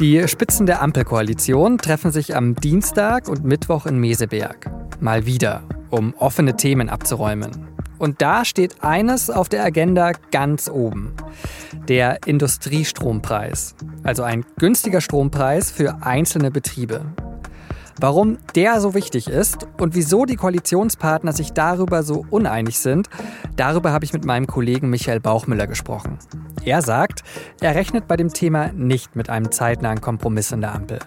Die Spitzen der Ampelkoalition treffen sich am Dienstag und Mittwoch in Meseberg. Mal wieder, um offene Themen abzuräumen. Und da steht eines auf der Agenda ganz oben. Der Industriestrompreis. Also ein günstiger Strompreis für einzelne Betriebe. Warum der so wichtig ist und wieso die Koalitionspartner sich darüber so uneinig sind, darüber habe ich mit meinem Kollegen Michael Bauchmüller gesprochen. Er sagt, er rechnet bei dem Thema nicht mit einem zeitnahen Kompromiss in der Ampel.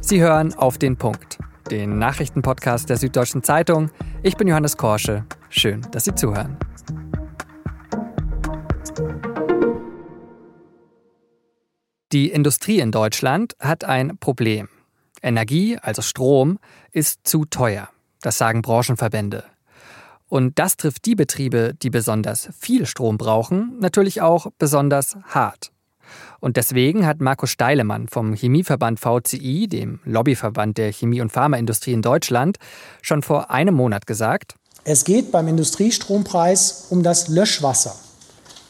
Sie hören auf den Punkt, den Nachrichtenpodcast der Süddeutschen Zeitung. Ich bin Johannes Korsche. Schön, dass Sie zuhören. Die Industrie in Deutschland hat ein Problem. Energie, also Strom, ist zu teuer. Das sagen Branchenverbände. Und das trifft die Betriebe, die besonders viel Strom brauchen, natürlich auch besonders hart. Und deswegen hat Markus Steilemann vom Chemieverband VCI, dem Lobbyverband der Chemie- und Pharmaindustrie in Deutschland, schon vor einem Monat gesagt, es geht beim Industriestrompreis um das Löschwasser,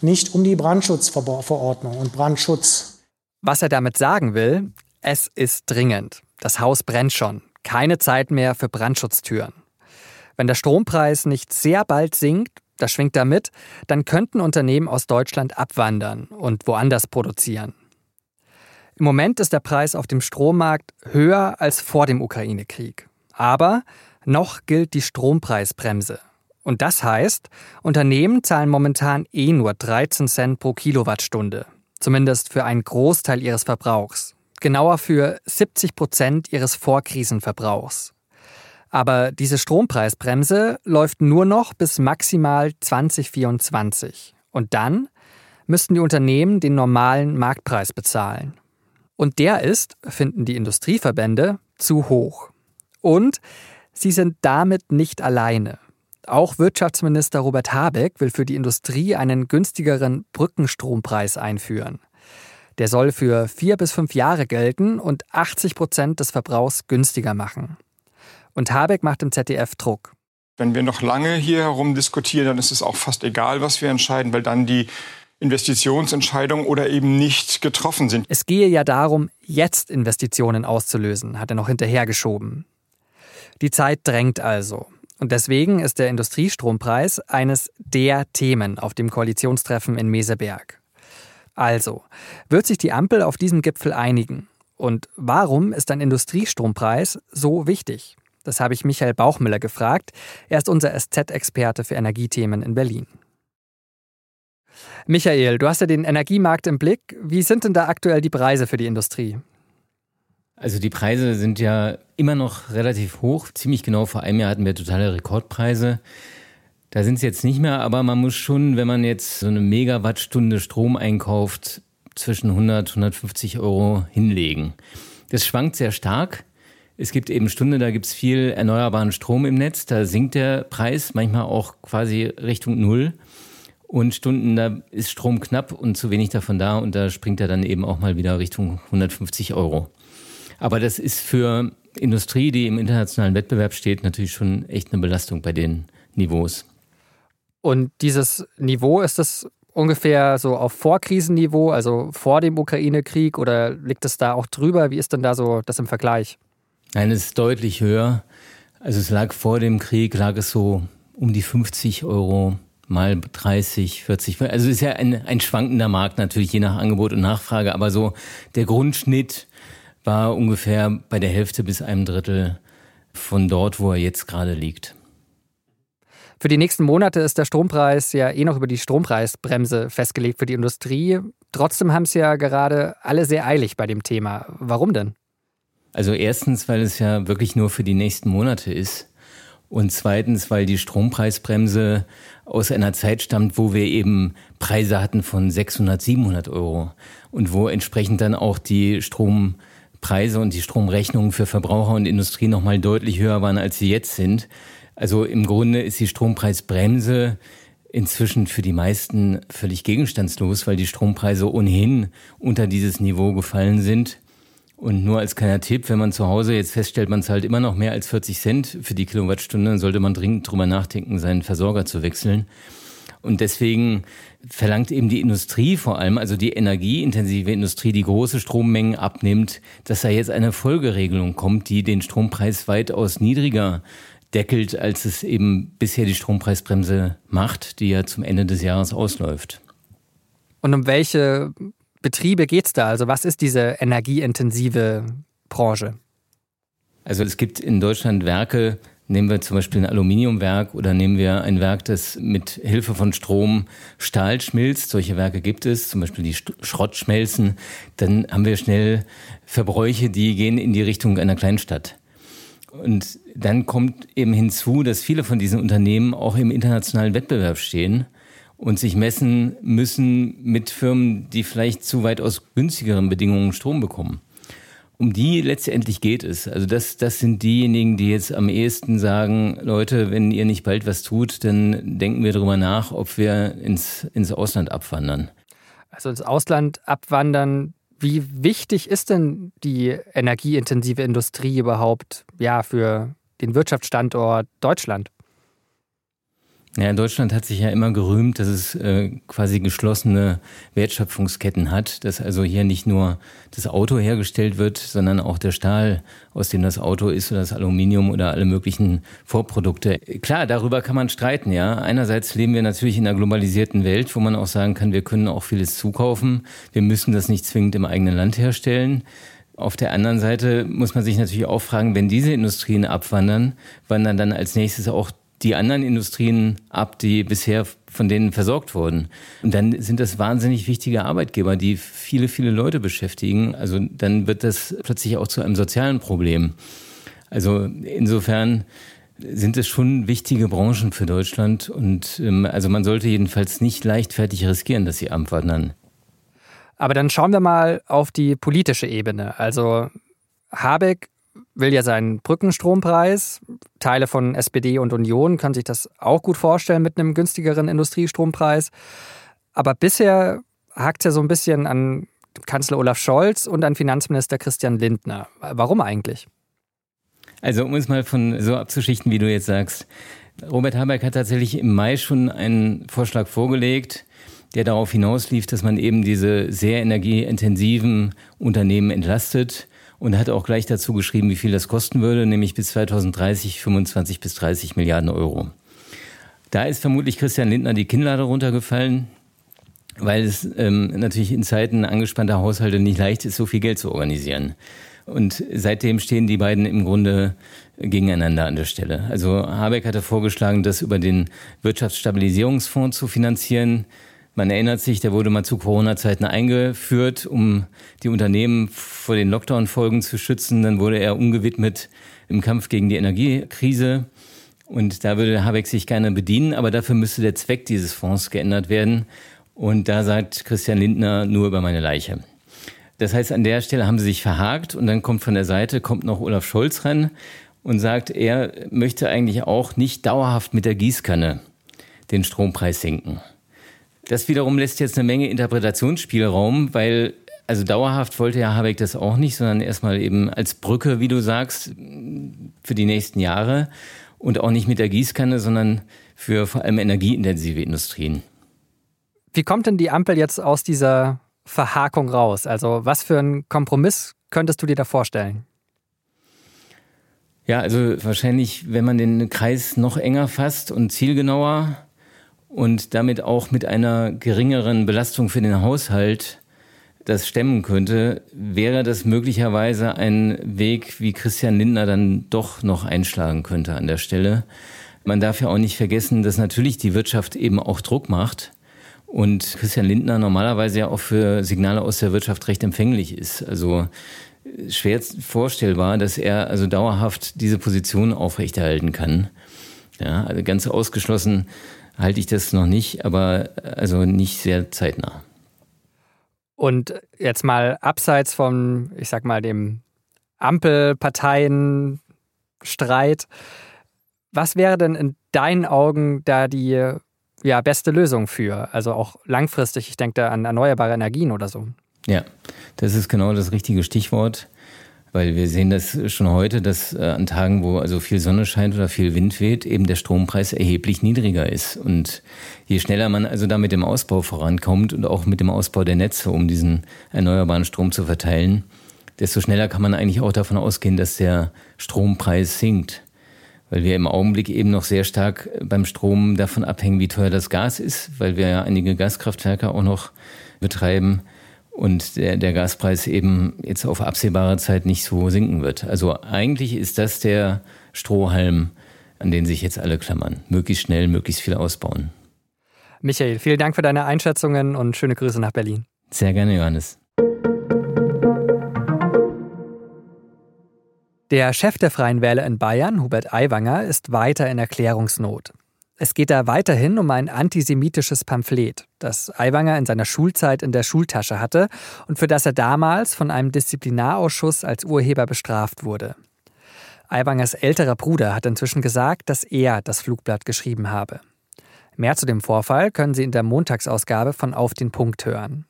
nicht um die Brandschutzverordnung und Brandschutz. Was er damit sagen will, es ist dringend. Das Haus brennt schon. Keine Zeit mehr für Brandschutztüren. Wenn der Strompreis nicht sehr bald sinkt, das schwingt damit, dann könnten Unternehmen aus Deutschland abwandern und woanders produzieren. Im Moment ist der Preis auf dem Strommarkt höher als vor dem Ukraine-Krieg. Aber noch gilt die Strompreisbremse. Und das heißt, Unternehmen zahlen momentan eh nur 13 Cent pro Kilowattstunde. Zumindest für einen Großteil ihres Verbrauchs. Genauer für 70 Prozent ihres Vorkrisenverbrauchs. Aber diese Strompreisbremse läuft nur noch bis maximal 2024. Und dann müssten die Unternehmen den normalen Marktpreis bezahlen. Und der ist, finden die Industrieverbände, zu hoch. Und sie sind damit nicht alleine. Auch Wirtschaftsminister Robert Habeck will für die Industrie einen günstigeren Brückenstrompreis einführen. Der soll für vier bis fünf Jahre gelten und 80 Prozent des Verbrauchs günstiger machen. Und Habeck macht im ZDF Druck. Wenn wir noch lange hier herum diskutieren, dann ist es auch fast egal, was wir entscheiden, weil dann die Investitionsentscheidungen oder eben nicht getroffen sind. Es gehe ja darum, jetzt Investitionen auszulösen, hat er noch hinterhergeschoben. Die Zeit drängt also. Und deswegen ist der Industriestrompreis eines der Themen auf dem Koalitionstreffen in Meseberg. Also, wird sich die Ampel auf diesem Gipfel einigen? Und warum ist ein Industriestrompreis so wichtig? Das habe ich Michael Bauchmüller gefragt. Er ist unser SZ-Experte für Energiethemen in Berlin. Michael, du hast ja den Energiemarkt im Blick. Wie sind denn da aktuell die Preise für die Industrie? Also die Preise sind ja immer noch relativ hoch. Ziemlich genau vor einem Jahr hatten wir totale Rekordpreise. Da sind sie jetzt nicht mehr, aber man muss schon, wenn man jetzt so eine Megawattstunde Strom einkauft, zwischen 100 150 Euro hinlegen. Das schwankt sehr stark. Es gibt eben Stunde, da gibt es viel erneuerbaren Strom im Netz, da sinkt der Preis manchmal auch quasi Richtung Null. Und Stunden, da ist Strom knapp und zu wenig davon da und da springt er dann eben auch mal wieder Richtung 150 Euro. Aber das ist für Industrie, die im internationalen Wettbewerb steht, natürlich schon echt eine Belastung bei den Niveaus. Und dieses Niveau, ist das ungefähr so auf Vorkrisenniveau, also vor dem Ukraine-Krieg oder liegt es da auch drüber? Wie ist denn da so das im Vergleich? Nein, es ist deutlich höher. Also es lag vor dem Krieg, lag es so um die 50 Euro mal 30, 40. Also es ist ja ein, ein schwankender Markt natürlich, je nach Angebot und Nachfrage. Aber so der Grundschnitt war ungefähr bei der Hälfte bis einem Drittel von dort, wo er jetzt gerade liegt. Für die nächsten Monate ist der Strompreis ja eh noch über die Strompreisbremse festgelegt für die Industrie. Trotzdem haben es ja gerade alle sehr eilig bei dem Thema. Warum denn? Also erstens, weil es ja wirklich nur für die nächsten Monate ist. Und zweitens, weil die Strompreisbremse aus einer Zeit stammt, wo wir eben Preise hatten von 600, 700 Euro und wo entsprechend dann auch die Strompreise und die Stromrechnungen für Verbraucher und Industrie nochmal deutlich höher waren, als sie jetzt sind. Also im Grunde ist die Strompreisbremse inzwischen für die meisten völlig gegenstandslos, weil die Strompreise ohnehin unter dieses Niveau gefallen sind. Und nur als kleiner Tipp, wenn man zu Hause jetzt feststellt, man zahlt immer noch mehr als 40 Cent für die Kilowattstunde, dann sollte man dringend drüber nachdenken, seinen Versorger zu wechseln. Und deswegen verlangt eben die Industrie vor allem, also die energieintensive Industrie, die große Strommengen abnimmt, dass da jetzt eine Folgeregelung kommt, die den Strompreis weitaus niedriger deckelt, als es eben bisher die Strompreisbremse macht, die ja zum Ende des Jahres ausläuft. Und um welche Betriebe geht es da? Also was ist diese energieintensive Branche? Also es gibt in Deutschland Werke, nehmen wir zum Beispiel ein Aluminiumwerk oder nehmen wir ein Werk, das mit Hilfe von Strom Stahl schmilzt. Solche Werke gibt es, zum Beispiel die Schrottschmelzen. Dann haben wir schnell Verbräuche, die gehen in die Richtung einer Kleinstadt. Und dann kommt eben hinzu, dass viele von diesen Unternehmen auch im internationalen Wettbewerb stehen und sich messen müssen mit Firmen, die vielleicht zu weitaus günstigeren Bedingungen Strom bekommen. Um die letztendlich geht es. Also das, das sind diejenigen, die jetzt am ehesten sagen, Leute, wenn ihr nicht bald was tut, dann denken wir darüber nach, ob wir ins, ins Ausland abwandern. Also ins Ausland abwandern, wie wichtig ist denn die energieintensive Industrie überhaupt ja, für den Wirtschaftsstandort Deutschland? Ja, Deutschland hat sich ja immer gerühmt, dass es äh, quasi geschlossene Wertschöpfungsketten hat, dass also hier nicht nur das Auto hergestellt wird, sondern auch der Stahl, aus dem das Auto ist, oder das Aluminium oder alle möglichen Vorprodukte. Klar, darüber kann man streiten, ja. Einerseits leben wir natürlich in einer globalisierten Welt, wo man auch sagen kann, wir können auch vieles zukaufen. Wir müssen das nicht zwingend im eigenen Land herstellen. Auf der anderen Seite muss man sich natürlich auch fragen, wenn diese Industrien abwandern, wandern dann als nächstes auch die anderen Industrien ab, die bisher von denen versorgt wurden. Und dann sind das wahnsinnig wichtige Arbeitgeber, die viele, viele Leute beschäftigen. Also dann wird das plötzlich auch zu einem sozialen Problem. Also insofern sind es schon wichtige Branchen für Deutschland und ähm, also man sollte jedenfalls nicht leichtfertig riskieren, dass sie abwandern. Aber dann schauen wir mal auf die politische Ebene. Also Habeck will ja seinen Brückenstrompreis. Teile von SPD und Union können sich das auch gut vorstellen mit einem günstigeren Industriestrompreis. Aber bisher hakt ja so ein bisschen an Kanzler Olaf Scholz und an Finanzminister Christian Lindner. Warum eigentlich? Also um es mal von so abzuschichten, wie du jetzt sagst. Robert Habeck hat tatsächlich im Mai schon einen Vorschlag vorgelegt, der darauf hinauslief, dass man eben diese sehr energieintensiven Unternehmen entlastet und hat auch gleich dazu geschrieben, wie viel das kosten würde, nämlich bis 2030 25 bis 30 Milliarden Euro. Da ist vermutlich Christian Lindner die Kinnlade runtergefallen, weil es ähm, natürlich in Zeiten angespannter Haushalte nicht leicht ist, so viel Geld zu organisieren. Und seitdem stehen die beiden im Grunde gegeneinander an der Stelle. Also Habeck hatte vorgeschlagen, das über den Wirtschaftsstabilisierungsfonds zu finanzieren. Man erinnert sich, der wurde mal zu Corona-Zeiten eingeführt, um die Unternehmen vor den Lockdown-Folgen zu schützen. Dann wurde er umgewidmet im Kampf gegen die Energiekrise. Und da würde Habeck sich gerne bedienen, aber dafür müsste der Zweck dieses Fonds geändert werden. Und da sagt Christian Lindner nur über meine Leiche. Das heißt, an der Stelle haben sie sich verhakt und dann kommt von der Seite, kommt noch Olaf Scholz ran und sagt, er möchte eigentlich auch nicht dauerhaft mit der Gießkanne den Strompreis senken. Das wiederum lässt jetzt eine Menge Interpretationsspielraum, weil also dauerhaft wollte ja Habeck das auch nicht, sondern erstmal eben als Brücke, wie du sagst, für die nächsten Jahre und auch nicht mit der Gießkanne, sondern für vor allem energieintensive Industrien. Wie kommt denn die Ampel jetzt aus dieser Verhakung raus? Also was für einen Kompromiss könntest du dir da vorstellen? Ja, also wahrscheinlich, wenn man den Kreis noch enger fasst und zielgenauer, und damit auch mit einer geringeren Belastung für den Haushalt das stemmen könnte, wäre das möglicherweise ein Weg, wie Christian Lindner dann doch noch einschlagen könnte an der Stelle. Man darf ja auch nicht vergessen, dass natürlich die Wirtschaft eben auch Druck macht und Christian Lindner normalerweise ja auch für Signale aus der Wirtschaft recht empfänglich ist. Also schwer vorstellbar, dass er also dauerhaft diese Position aufrechterhalten kann. Ja, also ganz ausgeschlossen halte ich das noch nicht, aber also nicht sehr zeitnah. Und jetzt mal abseits von, ich sag mal, dem Ampelparteienstreit, was wäre denn in deinen Augen da die ja, beste Lösung für? Also auch langfristig, ich denke da an erneuerbare Energien oder so. Ja, das ist genau das richtige Stichwort. Weil wir sehen das schon heute, dass äh, an Tagen, wo also viel Sonne scheint oder viel Wind weht, eben der Strompreis erheblich niedriger ist. Und je schneller man also da mit dem Ausbau vorankommt und auch mit dem Ausbau der Netze, um diesen erneuerbaren Strom zu verteilen, desto schneller kann man eigentlich auch davon ausgehen, dass der Strompreis sinkt. Weil wir im Augenblick eben noch sehr stark beim Strom davon abhängen, wie teuer das Gas ist, weil wir ja einige Gaskraftwerke auch noch betreiben und der, der Gaspreis eben jetzt auf absehbare Zeit nicht so sinken wird. Also eigentlich ist das der Strohhalm, an den sich jetzt alle klammern. Möglichst schnell, möglichst viel ausbauen. Michael, vielen Dank für deine Einschätzungen und schöne Grüße nach Berlin. Sehr gerne, Johannes. Der Chef der Freien Wähler in Bayern, Hubert Aiwanger, ist weiter in Erklärungsnot. Es geht da weiterhin um ein antisemitisches Pamphlet, das Aiwanger in seiner Schulzeit in der Schultasche hatte und für das er damals von einem Disziplinarausschuss als Urheber bestraft wurde. Aiwangers älterer Bruder hat inzwischen gesagt, dass er das Flugblatt geschrieben habe. Mehr zu dem Vorfall können Sie in der Montagsausgabe von Auf den Punkt hören.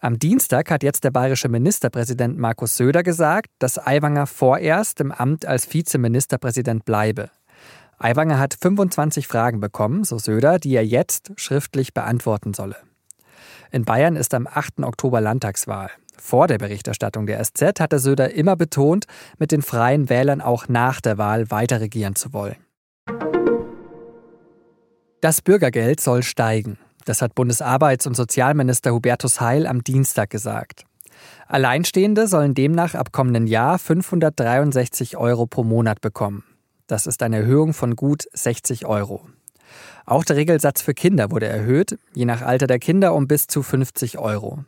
Am Dienstag hat jetzt der bayerische Ministerpräsident Markus Söder gesagt, dass Aiwanger vorerst im Amt als Vizeministerpräsident bleibe. Aiwanger hat 25 Fragen bekommen, so Söder, die er jetzt schriftlich beantworten solle. In Bayern ist am 8. Oktober Landtagswahl. Vor der Berichterstattung der SZ hatte Söder immer betont, mit den freien Wählern auch nach der Wahl weiter regieren zu wollen. Das Bürgergeld soll steigen. Das hat Bundesarbeits- und Sozialminister Hubertus Heil am Dienstag gesagt. Alleinstehende sollen demnach ab kommenden Jahr 563 Euro pro Monat bekommen. Das ist eine Erhöhung von gut 60 Euro. Auch der Regelsatz für Kinder wurde erhöht, je nach Alter der Kinder um bis zu 50 Euro.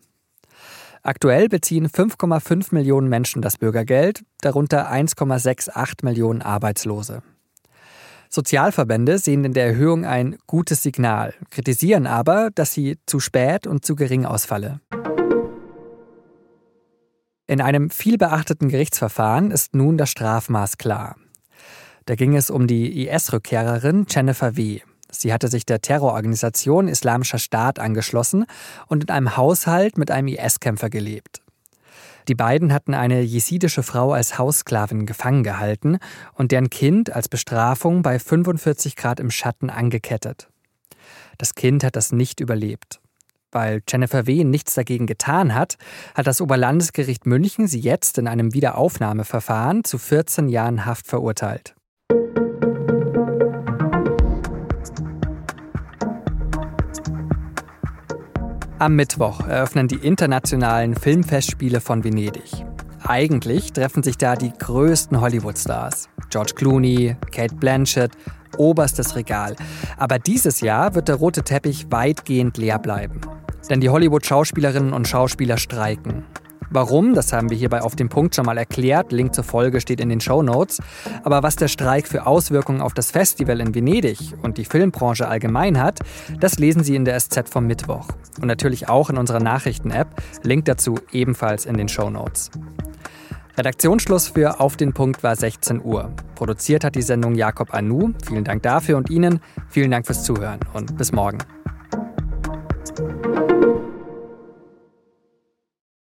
Aktuell beziehen 5,5 Millionen Menschen das Bürgergeld, darunter 1,68 Millionen Arbeitslose. Sozialverbände sehen in der Erhöhung ein gutes Signal, kritisieren aber, dass sie zu spät und zu gering ausfalle. In einem vielbeachteten Gerichtsverfahren ist nun das Strafmaß klar. Da ging es um die IS-Rückkehrerin Jennifer W. Sie hatte sich der Terrororganisation Islamischer Staat angeschlossen und in einem Haushalt mit einem IS-Kämpfer gelebt. Die beiden hatten eine jesidische Frau als Haussklavin gefangen gehalten und deren Kind als Bestrafung bei 45 Grad im Schatten angekettet. Das Kind hat das nicht überlebt. Weil Jennifer W. nichts dagegen getan hat, hat das Oberlandesgericht München sie jetzt in einem Wiederaufnahmeverfahren zu 14 Jahren Haft verurteilt. Am Mittwoch eröffnen die internationalen Filmfestspiele von Venedig. Eigentlich treffen sich da die größten Hollywood-Stars. George Clooney, Kate Blanchett, oberstes Regal. Aber dieses Jahr wird der rote Teppich weitgehend leer bleiben. Denn die Hollywood-Schauspielerinnen und Schauspieler streiken. Warum, das haben wir hierbei auf dem Punkt schon mal erklärt. Link zur Folge steht in den Show Notes. Aber was der Streik für Auswirkungen auf das Festival in Venedig und die Filmbranche allgemein hat, das lesen Sie in der SZ vom Mittwoch. Und natürlich auch in unserer Nachrichten-App. Link dazu ebenfalls in den Show Notes. Redaktionsschluss für Auf den Punkt war 16 Uhr. Produziert hat die Sendung Jakob Anu. Vielen Dank dafür und Ihnen. Vielen Dank fürs Zuhören und bis morgen.